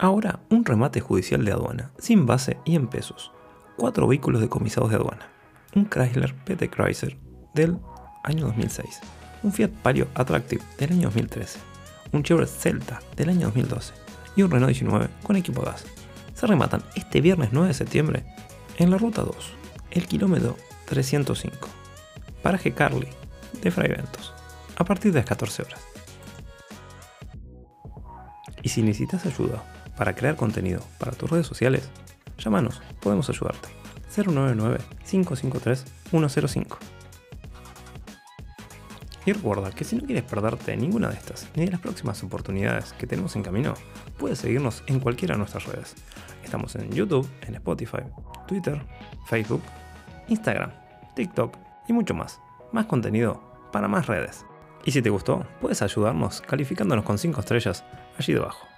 Ahora, un remate judicial de aduana, sin base y en pesos. Cuatro vehículos decomisados de aduana. Un Chrysler PT Chrysler del año 2006. Un Fiat Palio Attractive del año 2013. Un Chevrolet Celta del año 2012. Y un Renault 19 con equipo gas. Se rematan este viernes 9 de septiembre en la ruta 2, el kilómetro 305. Paraje Carly de Fray Ventos. A partir de las 14 horas. Y si necesitas ayuda para crear contenido para tus redes sociales, llámanos, podemos ayudarte. 099-553-105. Y recuerda que si no quieres perderte ninguna de estas ni de las próximas oportunidades que tenemos en camino, puedes seguirnos en cualquiera de nuestras redes. Estamos en YouTube, en Spotify, Twitter, Facebook, Instagram, TikTok y mucho más. Más contenido para más redes. Y si te gustó, puedes ayudarnos calificándonos con 5 estrellas allí debajo.